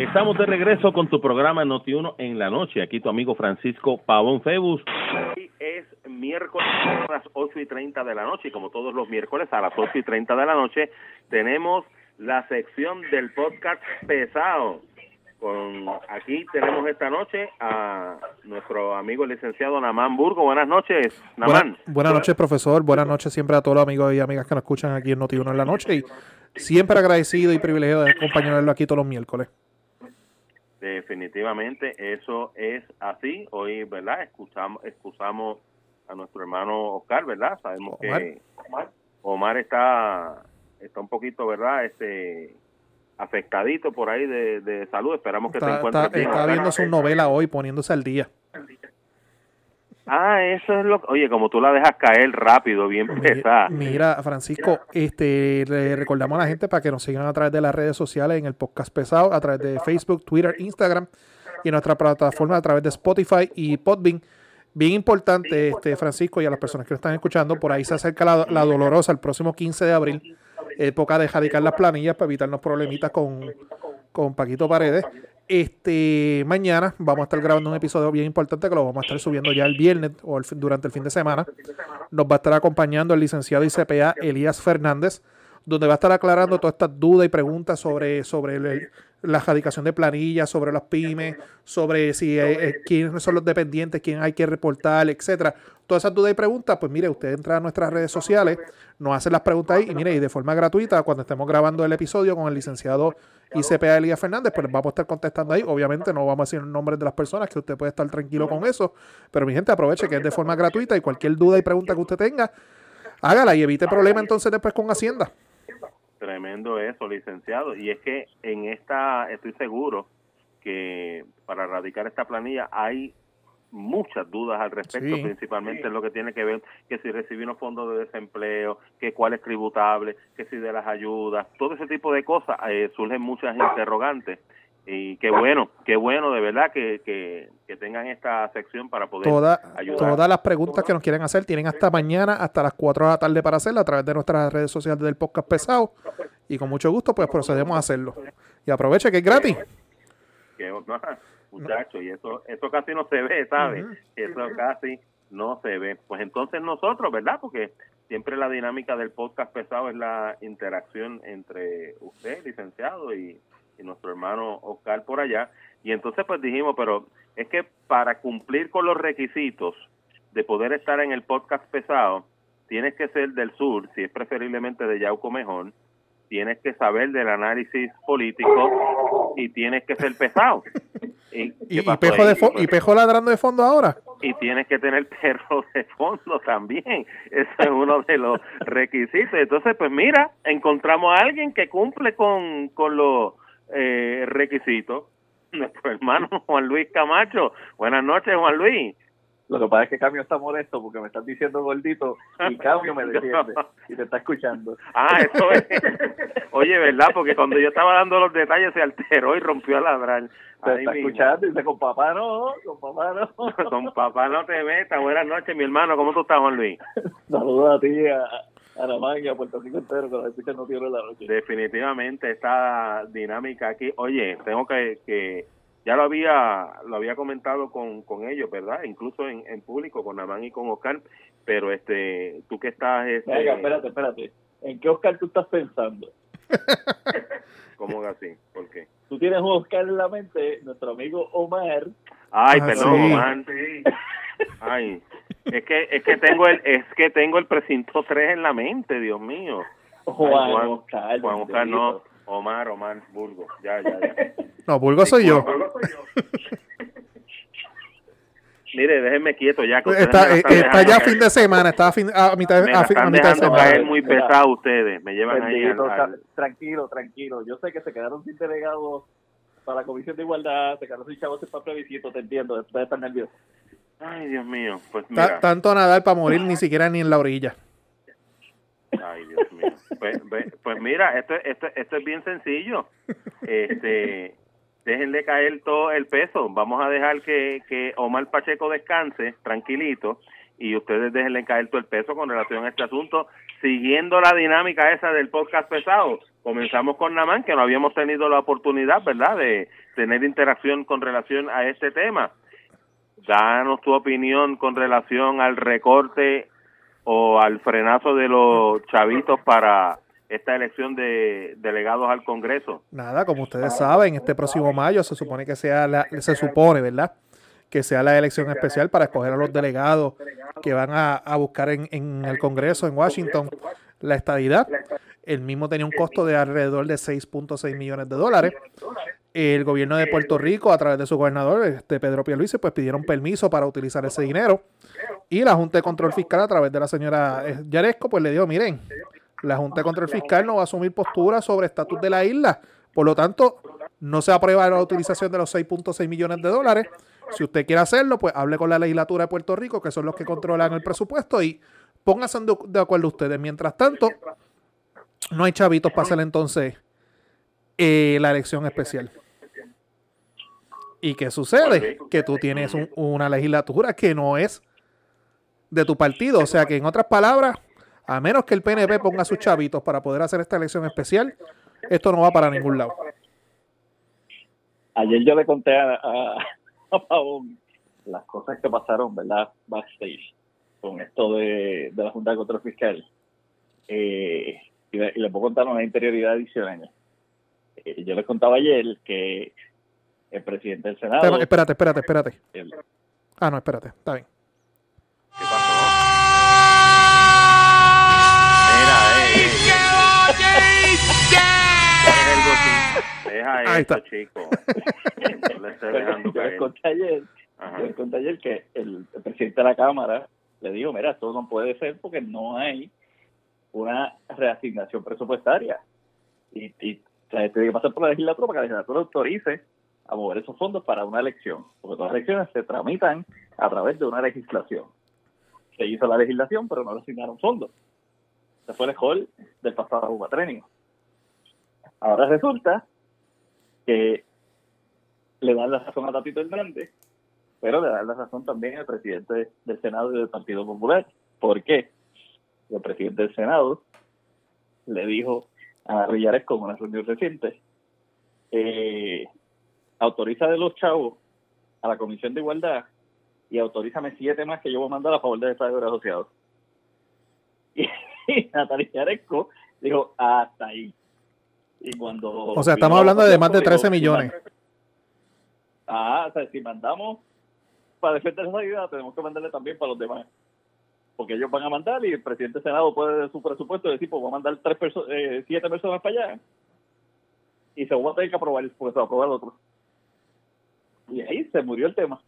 Estamos de regreso con tu programa Noti1 en la noche. Aquí tu amigo Francisco Pavón Febus. Hoy es miércoles a las 8 y 30 de la noche y como todos los miércoles a las 8 y 30 de la noche tenemos la sección del podcast pesado. Con, aquí tenemos esta noche a nuestro amigo licenciado Namán Burgo. Buenas noches, Namán. buenas noches, profesor. Buenas noches siempre a todos los amigos y amigas que nos escuchan aquí en Noti1 en la noche. Y siempre agradecido y privilegiado de acompañarlo aquí todos los miércoles. Definitivamente, eso es así. Hoy, ¿verdad? Escuchamos, excusamos a nuestro hermano Oscar, ¿verdad? Sabemos que Omar está, está un poquito, ¿verdad? Este afectadito por ahí de, salud. Esperamos que se encuentre está, Está viendo su novela hoy, poniéndose al día. Ah, eso es lo Oye, como tú la dejas caer rápido, bien pesada. Mira, Francisco, este, le recordamos a la gente para que nos sigan a través de las redes sociales en el podcast pesado, a través de Facebook, Twitter, Instagram y en nuestra plataforma a través de Spotify y Podbean. Bien importante, este Francisco, y a las personas que lo están escuchando, por ahí se acerca la, la dolorosa el próximo 15 de abril, época de jadicar las planillas para evitarnos problemitas con, con Paquito Paredes. Este, mañana vamos a estar grabando un episodio bien importante que lo vamos a estar subiendo ya el viernes o durante el fin de semana. Nos va a estar acompañando el licenciado ICPA Elías Fernández, donde va a estar aclarando todas estas dudas y preguntas sobre, sobre la erradicación de planillas, sobre las pymes, sobre si eh, eh, quiénes son los dependientes, quién hay que reportar, etcétera. Todas esas dudas y preguntas, pues mire, usted entra a nuestras redes sociales, nos hace las preguntas ahí y mire, y de forma gratuita, cuando estemos grabando el episodio con el licenciado y CPA Elías Fernández, pues vamos a estar contestando ahí. Obviamente no vamos a decir el nombre de las personas, que usted puede estar tranquilo con eso. Pero mi gente, aproveche que es de forma gratuita y cualquier duda y pregunta que usted tenga, hágala y evite problemas entonces después con Hacienda. Tremendo eso, licenciado. Y es que en esta, estoy seguro que para erradicar esta planilla hay muchas dudas al respecto, principalmente en lo que tiene que ver que si recibimos fondos de desempleo, que cuál es tributable, que si de las ayudas, todo ese tipo de cosas, eh, surgen muchas interrogantes. Y qué bueno, qué bueno de verdad que, que, tengan esta sección para poder ayudar. Todas las preguntas que nos quieren hacer tienen hasta mañana, hasta las 4 de la tarde para hacerla a través de nuestras redes sociales del podcast pesado. Y con mucho gusto, pues procedemos a hacerlo. Y aproveche que es gratis. Muchachos, y eso, eso casi no se ve, ¿sabes? Eso casi no se ve. Pues entonces nosotros, ¿verdad? Porque siempre la dinámica del podcast pesado es la interacción entre usted, licenciado, y, nuestro hermano Oscar por allá. Y entonces pues dijimos, pero es que para cumplir con los requisitos de poder estar en el podcast pesado, tienes que ser del sur, si es preferiblemente de Yauco mejor, tienes que saber del análisis político y tienes que ser pesado. ¿Y, y, pejo, de y pejo ladrando de fondo ahora? Y tienes que tener perro de fondo también. Ese es uno de los requisitos. Entonces, pues mira, encontramos a alguien que cumple con, con los eh, requisitos. Nuestro hermano Juan Luis Camacho. Buenas noches, Juan Luis. Lo que pasa es que Cambio está molesto porque me estás diciendo gordito y Cambio me defiende y te está escuchando. Ah, eso es. Oye, ¿verdad? Porque cuando yo estaba dando los detalles se alteró y rompió a ladrar. Te está escuchando y dice, con papá no, con papá no. con papá no te metas. Buenas noches, mi hermano. ¿Cómo tú estás, Juan Luis? Saludos a ti, a, a la manga, a Puerto Rico entero, que escuchan no tiene la noche. Definitivamente esta dinámica aquí. Oye, tengo que... que ya lo había lo había comentado con, con ellos, ¿verdad? Incluso en, en público, con Amán y con Oscar, pero este, tú que estás... Este... Venga, espérate, espérate. ¿En qué Oscar tú estás pensando? ¿Cómo así? ¿Por qué? Tú tienes un Oscar en la mente, nuestro amigo Omar. Ay, ah, perdón, Omar. Ay, es que es que tengo el es que tengo el precinto 3 en la mente, Dios mío. Juan, Juan Oscar, Juan Oscar no, Omar, Omar, Burgo. Ya, ya, ya. No, Burgo soy yo. Mire, déjenme quieto ya. Que está, eh, está ya fin de semana, está a, fin, a mitad, me a, a mitad de semana. caer muy pesado ustedes, me llevan ahí al, Tranquilo, tranquilo. Yo sé que se quedaron sin delegados para la Comisión de Igualdad, se quedaron sin chavos para plebiscito, te entiendo, después de estar nervioso. Ay, Dios mío, pues mira. tanto nadar para morir, ni siquiera ni en la orilla. Ay, Dios mío. Pues, pues mira, esto, esto, esto es bien sencillo. Este, déjenle caer todo el peso. Vamos a dejar que, que Omar Pacheco descanse tranquilito y ustedes déjenle caer todo el peso con relación a este asunto, siguiendo la dinámica esa del podcast pesado. comenzamos con Namán, que no habíamos tenido la oportunidad, ¿verdad?, de tener interacción con relación a este tema. Danos tu opinión con relación al recorte o al frenazo de los chavitos para esta elección de delegados al Congreso. Nada, como ustedes saben, este próximo mayo se supone que sea la, se supone, ¿verdad? Que sea la elección especial para escoger a los delegados que van a, buscar en, en, el Congreso en Washington la estadidad. El mismo tenía un costo de alrededor de 6.6 millones de dólares. El gobierno de Puerto Rico, a través de su gobernador, este Pedro Pierluisi, pues pidieron permiso para utilizar ese dinero. Y la Junta de Control Fiscal, a través de la señora eh, Yaresco, pues le dijo, miren, la Junta de Control Fiscal no va a asumir postura sobre estatus de la isla. Por lo tanto, no se aprueba la utilización de los 6.6 millones de dólares. Si usted quiere hacerlo, pues hable con la legislatura de Puerto Rico, que son los que controlan el presupuesto, y pónganse de acuerdo ustedes. Mientras tanto, no hay chavitos para hacer entonces eh, la elección especial. ¿Y qué sucede? Que tú tienes una legislatura que no es de tu partido. O sea que, en otras palabras, a menos que el PNP ponga sus chavitos para poder hacer esta elección especial, esto no va para ningún lado. Ayer yo le conté a, a, las cosas que pasaron, ¿verdad? Backstage, con esto de, la Junta de Control Fiscal. Eh, y, le, puedo contar una interioridad adicional. Eh, yo les contaba ayer que el presidente del Senado. Espérate, espérate, espérate. ah, no, espérate, está bien. ¿Qué pasó? Deja Ahí está. chico. yo conté ayer, yo conté ayer que el, presidente de la Cámara le dijo, mira, esto no puede ser porque no hay una reasignación presupuestaria. Y, y tiene que pasar por la legislatura para que la legislatura autorice a mover esos fondos para una elección, porque todas las elecciones se tramitan a través de una legislación. Se hizo la legislación, pero no le asignaron fondos. Se fue el hall del pasado cuatrenio. Ahora resulta que le dan la razón a Tatito Hernández, pero le dan la razón también al presidente del Senado y del Partido Popular. ¿Por qué? El presidente del Senado le dijo a Rillares con una reunión reciente eh, autoriza de los chavos a la Comisión de Igualdad y autorízame siete más que yo voy a mandar a favor del Estado de Asociados. Y, Natalia Yaresco dijo, hasta ahí. Y cuando o sea, estamos hablando de más de 13 millones. Ah, o sea, si mandamos para defender esa idea, tenemos que mandarle también para los demás. Porque ellos van a mandar y el presidente del Senado puede de su presupuesto decir, pues voy a mandar tres eh, siete personas para allá. Y se va a tener que aprobar, porque se va a aprobar el otro y ahí se murió el tema.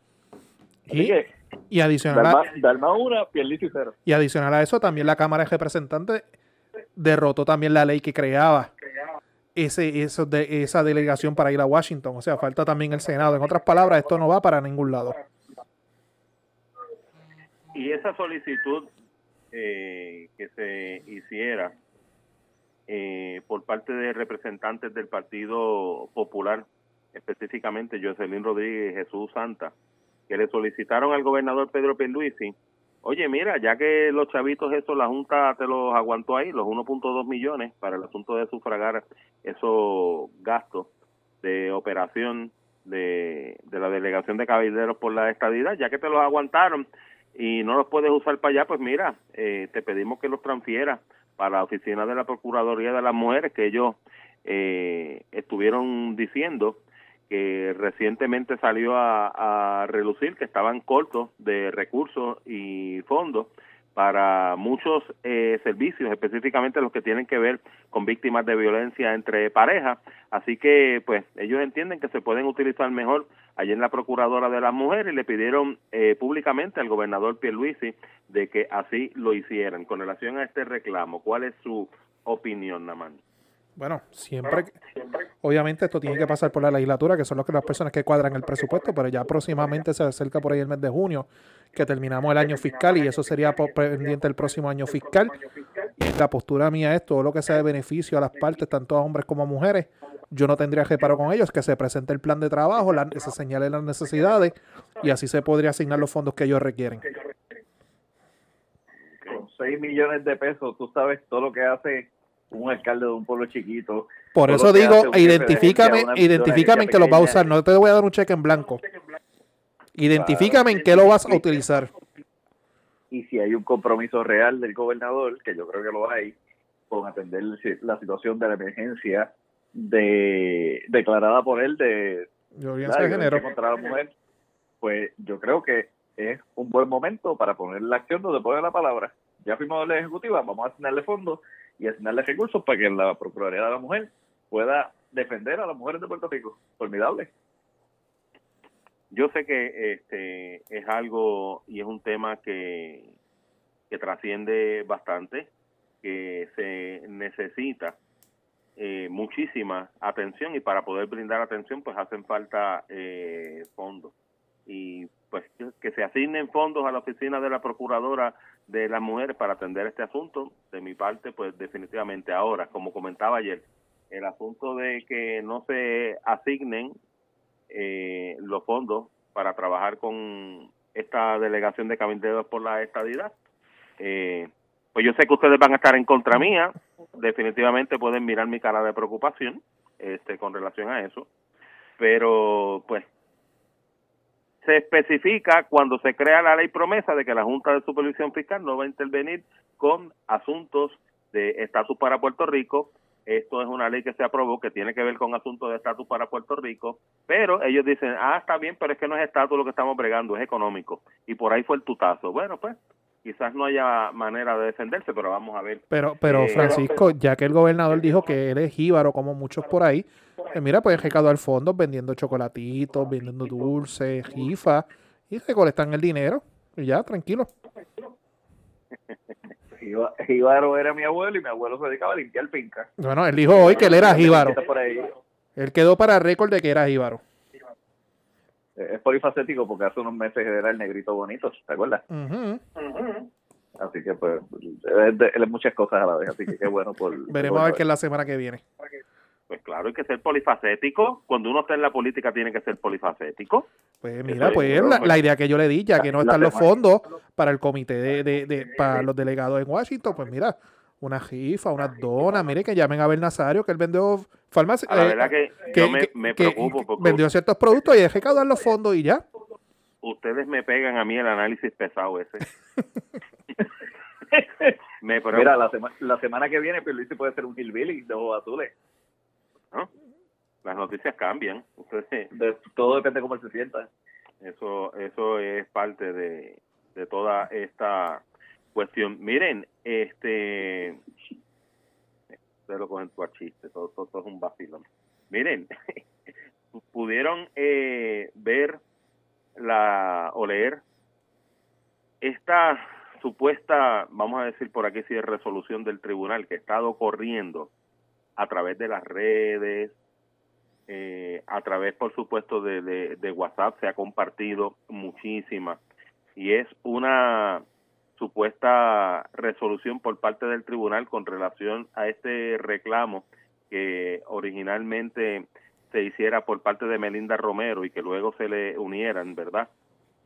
y, adicional a, y adicional a eso, también la Cámara de Representantes derrotó también la ley que creaba ese, eso de, esa delegación para ir a Washington. O sea, falta también el Senado. En otras palabras, esto no va para ningún lado. Y esa solicitud eh, que se hiciera eh, por parte de representantes del Partido Popular específicamente Jocelyn Rodríguez y Jesús Santa, que le solicitaron al gobernador Pedro Pierluisi, oye, mira, ya que los chavitos eso, la Junta te los aguantó ahí, los 1.2 millones para el asunto de sufragar esos gastos de operación de, de la delegación de caballeros por la estadidad, ya que te los aguantaron y no los puedes usar para allá, pues mira, eh, te pedimos que los transfieras para la oficina de la Procuraduría de las Mujeres, que ellos eh, estuvieron diciendo que recientemente salió a, relucir que estaban cortos de recursos y fondos para muchos eh, servicios, específicamente los que tienen que ver con víctimas de violencia entre parejas. Así que, pues, ellos entienden que se pueden utilizar mejor. Allí en la Procuradora de las Mujeres le pidieron eh, públicamente al gobernador Pierluisi de que así lo hicieran. Con relación a este reclamo, ¿cuál es su opinión, Naman? Bueno, siempre, obviamente esto tiene que pasar por la legislatura, que son los que, las personas que cuadran el presupuesto, pero ya próximamente se acerca por ahí el mes de junio, que terminamos el año fiscal y eso sería pendiente el próximo año fiscal. Y la postura mía es todo lo que sea de beneficio a las partes, tanto a hombres como a mujeres, yo no tendría reparo con ellos, que se presente el plan de trabajo, la, se señalen las necesidades y así se podría asignar los fondos que ellos requieren. Con 6 millones de pesos, tú sabes todo lo que hace un alcalde de un pueblo chiquito. Por eso digo, identifícame, identifícame en que lo va a usar. No te voy a dar un cheque en blanco. Identifícame en qué lo vas a utilizar. Y si hay un compromiso real del gobernador, que yo creo que lo hay, con atender la situación de la emergencia de declarada por él de violencia de género contra la mujer, pues yo creo que es un buen momento para poner la acción donde pone la palabra. Ya fuimos a la ejecutiva, vamos a asignarle fondos y asignarle recursos para que la Procuraduría de la Mujer pueda defender a las mujeres de Puerto Rico. Formidable. Yo sé que este es algo y es un tema que, que trasciende bastante, que se necesita eh, muchísima atención y para poder brindar atención pues hacen falta eh, fondos y pues que, se asignen fondos a la oficina de la procuradora de las mujeres para atender este asunto de mi parte pues definitivamente ahora como comentaba ayer el asunto de que no se asignen eh, los fondos para trabajar con esta delegación de cabilderos por la estadidad eh, pues yo sé que ustedes van a estar en contra mía, definitivamente pueden mirar mi cara de preocupación este con relación a eso, pero pues se especifica cuando se crea la ley promesa de que la Junta de Supervisión Fiscal no va a intervenir con asuntos de estatus para Puerto Rico. Esto es una ley que se aprobó que tiene que ver con asuntos de estatus para Puerto Rico, pero ellos dicen, ah, está bien, pero es que no es estatus lo que estamos bregando, es económico. Y por ahí fue el tutazo. Bueno, pues quizás no haya manera de defenderse, pero vamos a ver. Pero, pero eh, Francisco, ya que el gobernador dijo que él es jíbaro, como muchos por ahí, pues mira, pueden recaudar fondos vendiendo chocolatitos, vendiendo dulces, jifa, y recolectan el dinero, y ya, tranquilo. Jíbaro era mi abuelo y mi abuelo se dedicaba a limpiar finca. Bueno, él dijo hoy que él era jíbaro. Él quedó para récord de que era jíbaro es polifacético porque hace unos meses era el negrito bonito, ¿te acuerdas? Así que pues él es muchas cosas a la vez, así que qué bueno por... Veremos a ver qué es la semana que viene. Pues claro, hay que ser polifacético. Cuando uno está en la política tiene que ser polifacético. Pues mira, pues la, idea que yo le di, ya que no están los fondos para el comité de, de, de, para los delegados en Washington, pues mira, una jifa, una dona, mire que llamen a Abel Nazario, que él vendió farmacia. La verdad que, yo me, preocupo porque vendió ciertos productos y que recaudar los fondos y ya. Ustedes me pegan a mí el análisis pesado ese. Mira, la, la, semana que viene pues, Luis puede ser un hillbilly de ojos azules. ¿No? Las noticias cambian. de, todo depende de cómo él se sienta. Eso, eso es parte de, de toda esta cuestión. Miren, este, ustedes lo cogen tu chiste, todo, todo, es un vacilón. Miren, pudieron eh, ver la o leer esta supuesta, vamos a decir por aquí si es resolución del tribunal que ha estado corriendo a través de las redes, eh, a través por supuesto de, de, de WhatsApp se ha compartido muchísima y es una supuesta resolución por parte del tribunal con relación a este reclamo que originalmente se hiciera por parte de Melinda Romero y que luego se le unieran, ¿verdad?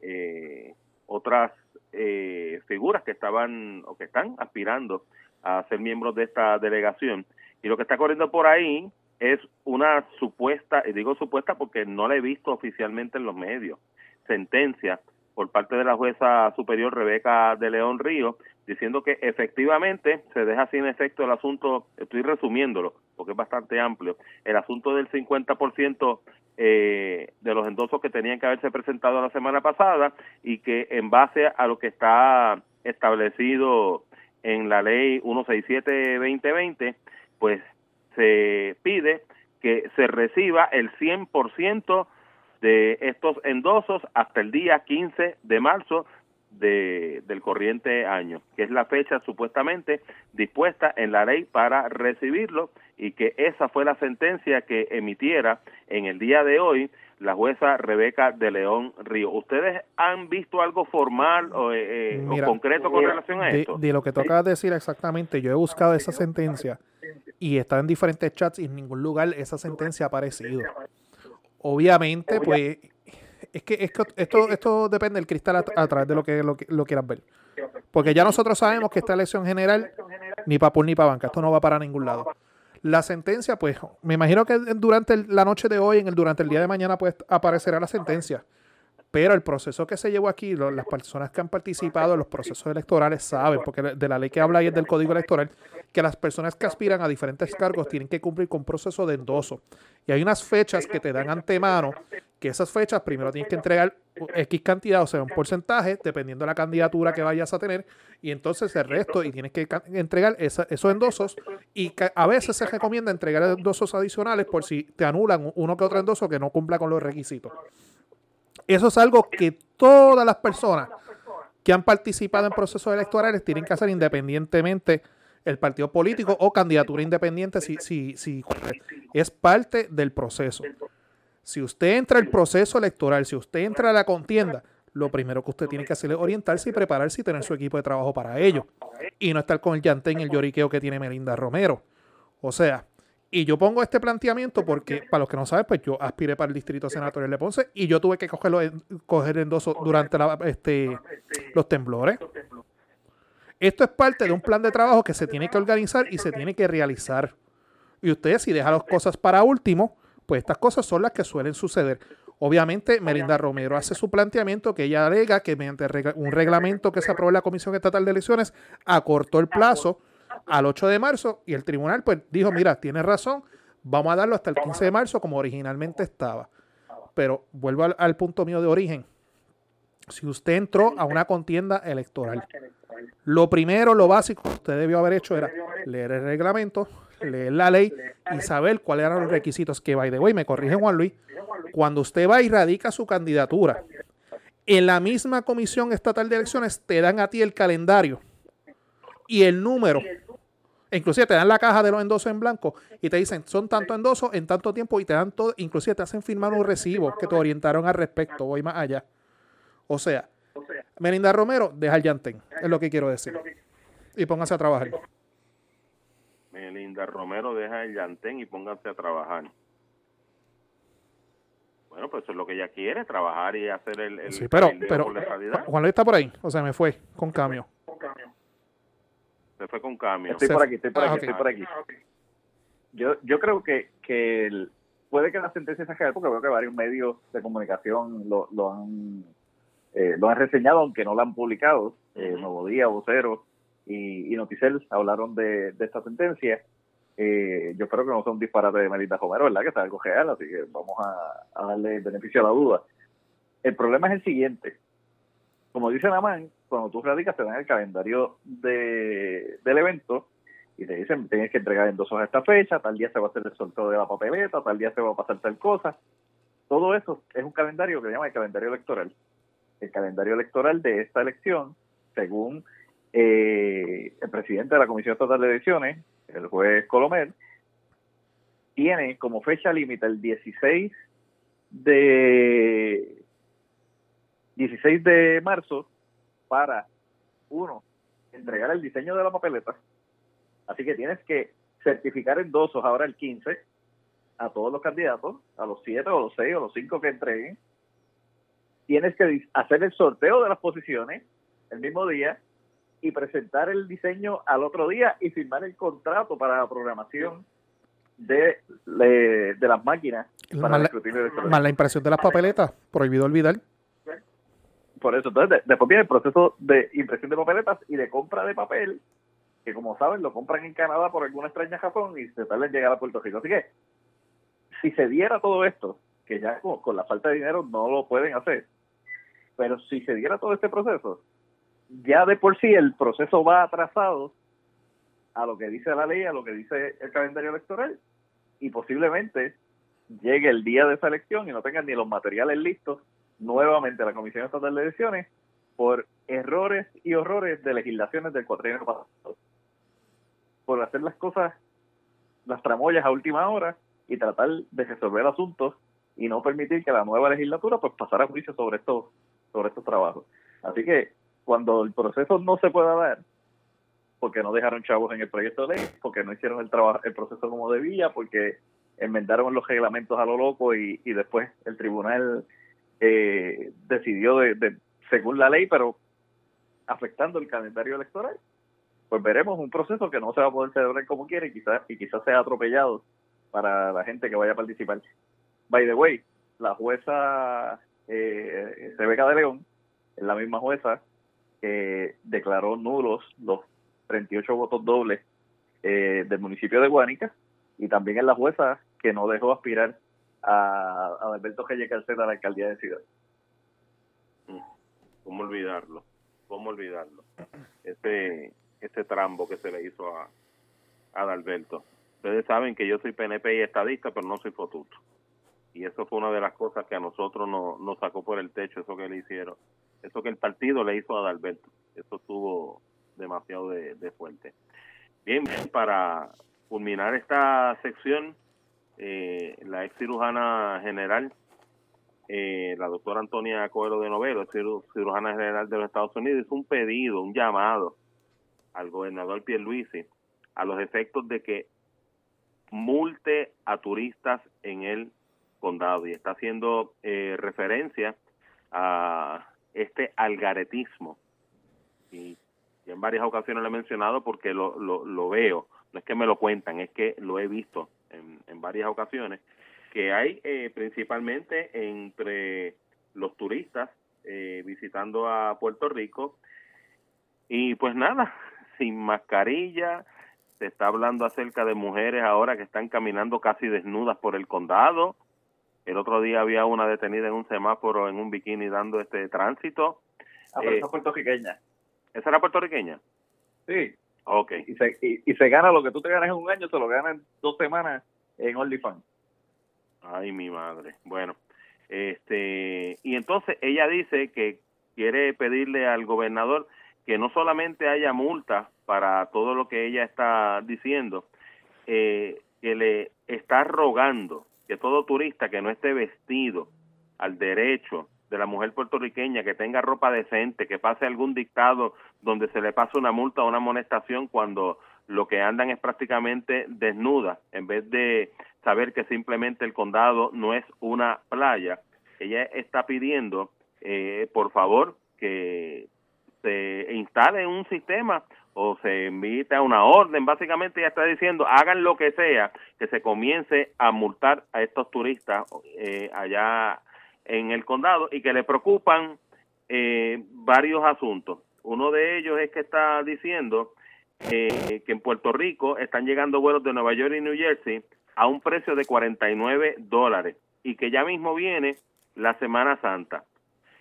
Eh, otras eh, figuras que estaban o que están aspirando a ser miembros de esta delegación. Y lo que está corriendo por ahí es una supuesta, y digo supuesta porque no la he visto oficialmente en los medios, sentencia por parte de la jueza superior Rebeca de León Río, diciendo que efectivamente se deja sin efecto el asunto, estoy resumiéndolo porque es bastante amplio, el asunto del 50% eh, de los endosos que tenían que haberse presentado la semana pasada y que en base a lo que está establecido en la ley 167-2020, pues se pide que se reciba el 100% de estos endosos hasta el día 15 de marzo de, del corriente año, que es la fecha supuestamente dispuesta en la ley para recibirlo y que esa fue la sentencia que emitiera en el día de hoy la jueza Rebeca de León Río. ¿Ustedes han visto algo formal o, eh, eh, concreto con relación a esto? De lo que toca decir exactamente, yo he buscado esa sentencia y está en diferentes chats y en ningún lugar esa sentencia ha aparecido. Obviamente, pues es que, es que esto, esto depende del cristal a, través de lo que lo, lo quieras ver. Porque ya nosotros sabemos que esta elección general, ni para ni para banca, esto no va para ningún lado. La sentencia, pues, me imagino que durante la noche de hoy, en el, durante el día de mañana, pues aparecerá la sentencia. Pero el proceso que se llevó aquí, las personas que han participado en los procesos electorales saben, porque de la ley que habla ahí es del Código Electoral, que las personas que aspiran a diferentes cargos tienen que cumplir con un proceso de endoso. Y hay unas fechas que te dan antemano, que esas fechas primero tienes que entregar X cantidad, o sea, un porcentaje, dependiendo de la candidatura que vayas a tener, y entonces el resto, y tienes que entregar esos endosos, y a veces se recomienda entregar endosos adicionales por si te anulan uno que otro endoso que no cumpla con los requisitos. Eso es algo que todas las personas que han participado en procesos electorales tienen que hacer independientemente el partido político o candidatura independiente si, si, si es parte del proceso. Si usted entra al proceso electoral, si usted entra a la contienda, lo primero que usted tiene que hacer es orientarse y prepararse y tener su equipo de trabajo para ello. Y no estar con el llantén y el lloriqueo que tiene Melinda Romero. O sea, y yo pongo este planteamiento porque, para los que no saben, pues yo aspiré para el distrito senatorial de Ponce y yo tuve que cogerlo en, coger endoso durante este, los temblores. Esto es parte de un plan de trabajo que se tiene que organizar y se tiene que realizar. Y usted, si deja las cosas para último, pues estas cosas son las que suelen suceder. Obviamente, Melinda Romero hace su planteamiento que ella alega que mediante un reglamento que se aprobó en la Comisión Estatal de Elecciones acortó el plazo al 8 de marzo y el tribunal pues dijo, mira, tienes razón, vamos a darlo hasta el 15 de marzo como originalmente estaba. Pero vuelvo al, punto mío de origen. Si usted entró a una contienda electoral, lo primero, lo básico que usted debió haber hecho era leer el reglamento, leer la ley y saber cuáles eran los requisitos que, by de way, me corrige Juan Luis, cuando usted va y radica su candidatura, en la misma comisión estatal de elecciones te dan a ti el calendario y el número Inclusive te dan la caja de los endosos en blanco y te dicen, son tanto endosos en tanto tiempo y te dan todo, inclusive te hacen firmar un recibo que te orientaron al respecto, voy más allá. O sea, Melinda Romero, deja el llantén, es lo que quiero decir. Y póngase a trabajar. Melinda Romero, deja el llantén y póngase a trabajar. Bueno, pues eso es lo que ella quiere, trabajar y hacer el... sí, pero, pero Juan Luis está por ahí, o sea, me fue con cambio. Con cambio. Se fue con cambio. Estoy por aquí, estoy por ah, aquí, estoy por aquí. Yo, yo creo que, que puede que la sentencia sea real porque veo que varios medios de comunicación lo, lo han eh, lo han reseñado, aunque no lo han publicado. Eh, Nuevo Día, Vocero y, y Noticel hablaron de, de esta sentencia. Eh, yo espero que no sea un disparate de Melita Romero, ¿verdad? Que sea algo real, así que vamos a, a darle beneficio a la duda. El problema es el siguiente. Como dice Namán, cuando tú radicas te dan el calendario de, del evento y te dicen tienes que entregar en dos horas esta fecha, tal día se va a hacer el sorteo de la papeleta, tal día se va a pasar tal cosa. Todo eso es un calendario que se llama el calendario electoral. El calendario electoral de esta elección, según eh, el presidente de la Comisión Estatal de Elecciones, el juez Colomer, tiene como fecha límite el 16 de 16 de marzo para, uno, entregar el diseño de la papeleta. Así que tienes que certificar en dosos ahora el 15 a todos los candidatos, a los 7 o los 6 o los 5 que entreguen. Tienes que hacer el sorteo de las posiciones el mismo día y presentar el diseño al otro día y firmar el contrato para la programación de, de, las máquinas para el escrutinio Más la impresión de las papeletas, prohibido olvidar por eso, entonces después viene el proceso de impresión de papeletas y de compra de papel, que como saben lo compran en Canadá por alguna extraña razón y se tarda en llegar a Puerto Rico. Así que, si se diera todo esto, que ya con, la falta de dinero no lo pueden hacer, pero si se diera todo este proceso, ya de por sí el proceso va atrasado a lo que dice la ley, a lo que dice el calendario electoral, y posiblemente llegue el día de esa elección y no tengan ni los materiales listos nuevamente la Comisión Estatal de Elecciones por errores y horrores de legislaciones del cuatrienio pasado. Por hacer las cosas, las tramoyas a última hora y tratar de resolver asuntos y no permitir que la nueva legislatura pues pasara juicio sobre estos, sobre estos trabajos. Así que cuando el proceso no se pueda dar, porque no dejaron chavos en el proyecto de ley, porque no hicieron el trabajo, el proceso como debía, porque enmendaron los reglamentos a lo loco y, y después el tribunal eh, decidió de, según la ley, pero afectando el calendario electoral. Pues veremos un proceso que no se va a poder celebrar como quiere y quizás y quizás sea atropellado para la gente que vaya a participar. By the way, la jueza eh, Rebeca de León es la misma jueza que declaró nulos los 38 votos dobles eh, del municipio de Guánica y también es la jueza que no dejó aspirar a, a Alberto Reyes a la alcaldía de Ciudad. Mm, ¿Cómo olvidarlo? ¿Cómo olvidarlo? Ese, ese trambo que se le hizo a, a Alberto. Ustedes saben que yo soy PNP y estadista, pero no soy fotuto. Y eso fue una de las cosas que a nosotros nos, nos sacó por el techo, eso que le hicieron. Eso que el partido le hizo a Adalberto. Eso estuvo demasiado de, fuerte. Bien, para culminar esta sección, eh, la ex cirujana general, eh, la doctora Antonia Coelho de Novelo, cirujana general de los Estados Unidos, hizo un pedido, un llamado al gobernador Pierluisi a los efectos de que multe a turistas en el condado. Y está haciendo eh, referencia a este algaretismo. Y, en varias ocasiones lo he mencionado porque lo, lo, lo veo. No es que me lo cuentan, es que lo he visto en, varias ocasiones, que hay eh, principalmente entre los turistas eh, visitando a Puerto Rico y pues nada, sin mascarilla, se está hablando acerca de mujeres ahora que están caminando casi desnudas por el condado. El otro día había una detenida en un semáforo en un bikini dando este tránsito. Ah, pero eh, esa puertorriqueña. ¿Esa era puertorriqueña? Sí. Ok. Y se, y, se gana lo que tú te ganas en un año, se lo ganan en dos semanas en OnlyFans. Ay, mi madre. Bueno, este, y entonces ella dice que quiere pedirle al gobernador que no solamente haya multa para todo lo que ella está diciendo, eh, que le está rogando que todo turista que no esté vestido al derecho de la mujer puertorriqueña que tenga ropa decente, que pase algún dictado donde se le pase una multa o una amonestación cuando lo que andan es prácticamente desnuda, en vez de saber que simplemente el condado no es una playa. Ella está pidiendo, eh, por favor, que se instale un sistema o se invite a una orden, básicamente ella está diciendo, hagan lo que sea, que se comience a multar a estos turistas eh, allá en el condado y que le preocupan eh, varios asuntos. Uno de ellos es que está diciendo eh, que en Puerto Rico están llegando vuelos de Nueva York y New Jersey a un precio de 49 dólares y que ya mismo viene la Semana Santa.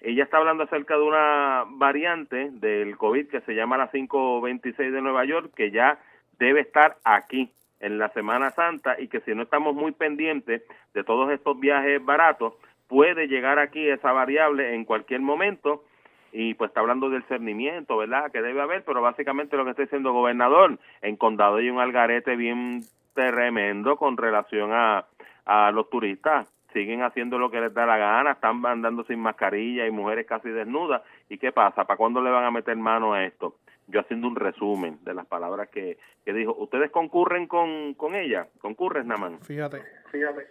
Ella está hablando acerca de una variante del COVID que se llama la 526 de Nueva York, que ya debe estar aquí en la Semana Santa y que si no estamos muy pendientes de todos estos viajes baratos, puede llegar aquí esa variable en cualquier momento y pues está hablando del cernimiento, ¿verdad? Que debe haber, pero básicamente lo que está diciendo el gobernador, en condado hay un algarete bien tremendo con relación a, a los turistas. Siguen haciendo lo que les da la gana, están andando sin mascarilla y mujeres casi desnudas. ¿Y qué pasa? ¿Para cuándo le van a meter mano a esto? Yo haciendo un resumen de las palabras que, que dijo. ¿Ustedes concurren con, con ella? ¿Concurres, Naman? Fíjate. Fíjate.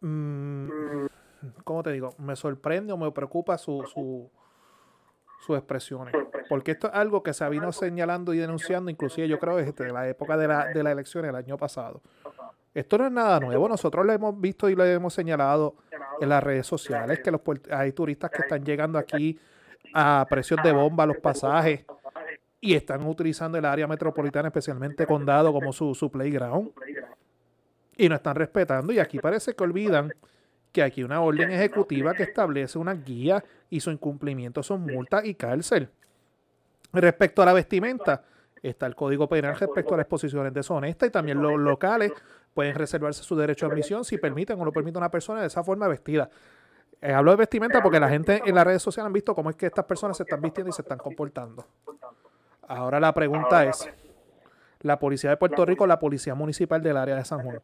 Mm, ¿cómo te digo? Me sorprende o me preocupa su, su, sus expresiones. Porque esto es algo que se ha vino señalando y denunciando, inclusive yo creo desde la época de la, de la elección el año pasado. Esto no es nada nuevo, nosotros lo hemos visto y lo hemos señalado en las redes sociales, que los hay turistas que están llegando aquí a precios de bomba los pasajes y están utilizando el área metropolitana, especialmente Condado, como su, su playground. Y no están respetando. Y aquí parece que olvidan que aquí una orden ejecutiva que establece una guía y su incumplimiento son multa y cárcel. Respecto a la vestimenta, está el Código Penal respecto a las exposiciones deshonestas y también los locales pueden reservarse su derecho a admisión si permiten o no permiten a una persona de esa forma vestida. Eh, hablo de vestimenta porque la gente en las redes sociales han visto cómo es que estas personas se están vistiendo y se están comportando. Ahora la pregunta es, la Policía de Puerto Rico, la Policía Municipal del área de San Juan,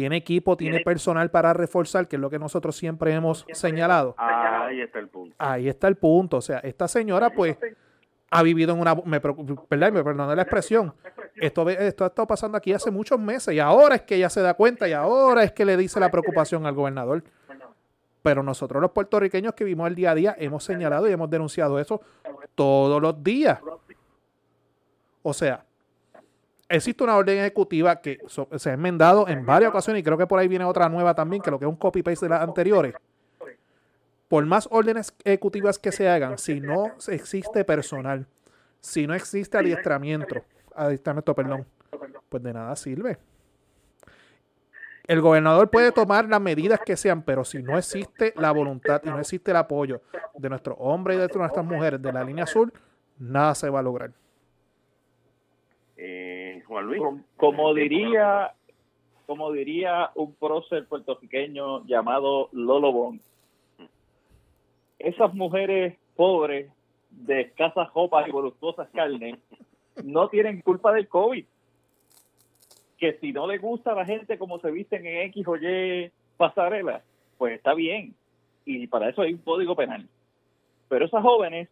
tiene equipo, tiene personal para reforzar, que es lo que nosotros siempre hemos señalado. Ahí está el punto. Ahí está el punto. O sea, esta señora, pues, ha vivido en una. Me, ¿verdad? me perdone la expresión. Esto, esto ha estado pasando aquí hace muchos meses y ahora es que ella se da cuenta y ahora es que le dice la preocupación al gobernador. Pero nosotros los puertorriqueños que vivimos el día a día hemos señalado y hemos denunciado eso todos los días. O sea, existe una orden ejecutiva que se ha enmendado en varias ocasiones y creo que por ahí viene otra nueva también, que lo que es un copy-paste de las anteriores. Por más órdenes ejecutivas que se hagan, si no existe personal, si no existe adiestramiento, adiestramiento, perdón, pues de nada sirve. El gobernador puede tomar las medidas que sean, pero si no existe la voluntad y no existe el apoyo de nuestros hombres y de nuestras mujeres de la línea azul, nada se va a lograr. Como, diría, como diría un prócer puertorriqueño llamado Lolo Bon, esas mujeres pobres de escasas ropas y voluptuosas carnes no tienen culpa del COVID. Que si no le gusta a la gente como se visten en X o Y pasarela, pues está bien. Y para eso hay un código penal. Pero esas jóvenes,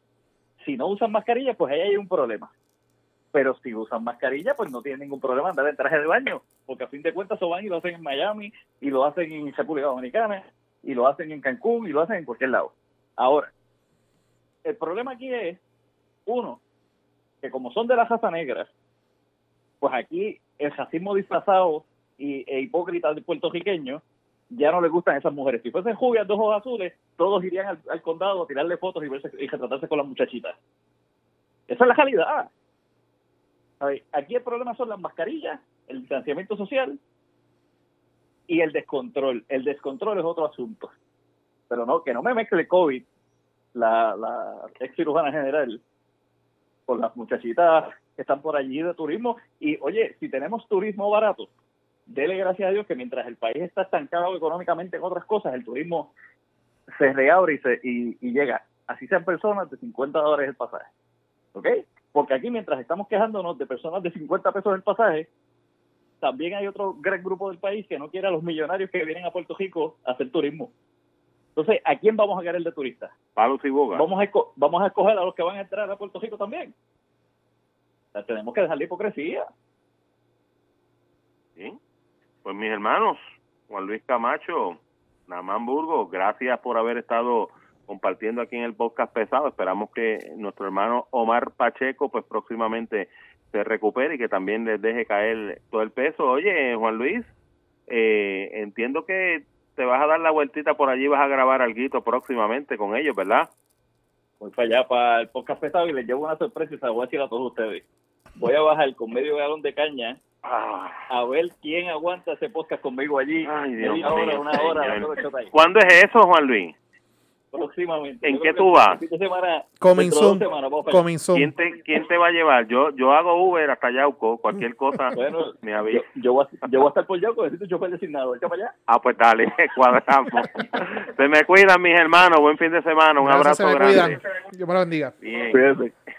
si no usan mascarilla, pues ahí hay un problema. Pero si usan mascarilla, pues no tienen ningún problema andar en traje de baño, porque a fin de cuentas eso van y lo hacen en Miami, y lo hacen en República Dominicana, y lo hacen en Cancún, y lo hacen en cualquier lado. Ahora, el problema aquí es, uno, que como son de la raza negra, pues aquí el racismo disfrazado y, e hipócrita del puertorriqueño ya no le gustan esas mujeres. Si fuesen jubias dos ojos azules, todos irían al, condado a tirarle fotos y, verse, y retratarse con las muchachitas. Esa es la realidad. Aquí el problema son las mascarillas, el distanciamiento social y el descontrol. El descontrol es otro asunto. Pero no, que no me mezcle COVID, la, ex cirujana general, con las muchachitas que están por allí de turismo. Y oye, si tenemos turismo barato, dele gracias a Dios que mientras el país está estancado económicamente en otras cosas, el turismo se reabre y, se, y, llega. Así sean personas de 50 dólares el pasaje. ¿Ok? Porque aquí mientras estamos quejándonos de personas de 50 pesos el pasaje, también hay otro gran grupo del país que no quiere a los millonarios que vienen a Puerto Rico a hacer turismo. Entonces, ¿a quién vamos a querer de turista? Palos y bogas. Vamos a, vamos a escoger a los que van a entrar a Puerto Rico también. tenemos que dejar la hipocresía. Sí. Pues mis hermanos, Juan Luis Camacho, Namán Burgos, gracias por haber estado compartiendo aquí en el podcast pesado. Esperamos que nuestro hermano Omar Pacheco, pues próximamente se recupere y que también les deje caer todo el peso. Oye, Juan Luis, eh, entiendo que te vas a dar la vueltita por allí, vas a grabar algo próximamente con ellos, ¿verdad? Voy para allá, para el podcast pesado y les llevo una sorpresa y se la voy a decir a todos ustedes. Voy a bajar con medio galón de caña ah. a ver quién aguanta ese podcast conmigo allí. Ay, Dios mío, hora, una hora. ¿Cuándo es eso, Juan Luis? Próximamente. ¿En qué tú vas? Coming soon. ¿Quién te, ¿Quién te va a llevar? Yo yo hago Uber hasta Yauco, cualquier cosa bueno, me avisa. Yo, yo, voy a, yo voy a estar por Yauco, necesito un chofer designado. Echa para allá. Ah, pues dale, cuadramos. se me cuidan, mis hermanos. Buen fin de semana. Un abrazo se me grande. Cuidan. Dios me lo bendiga. Bien.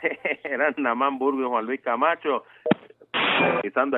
Eran Namán Burgos y Juan Luis Camacho, pisando el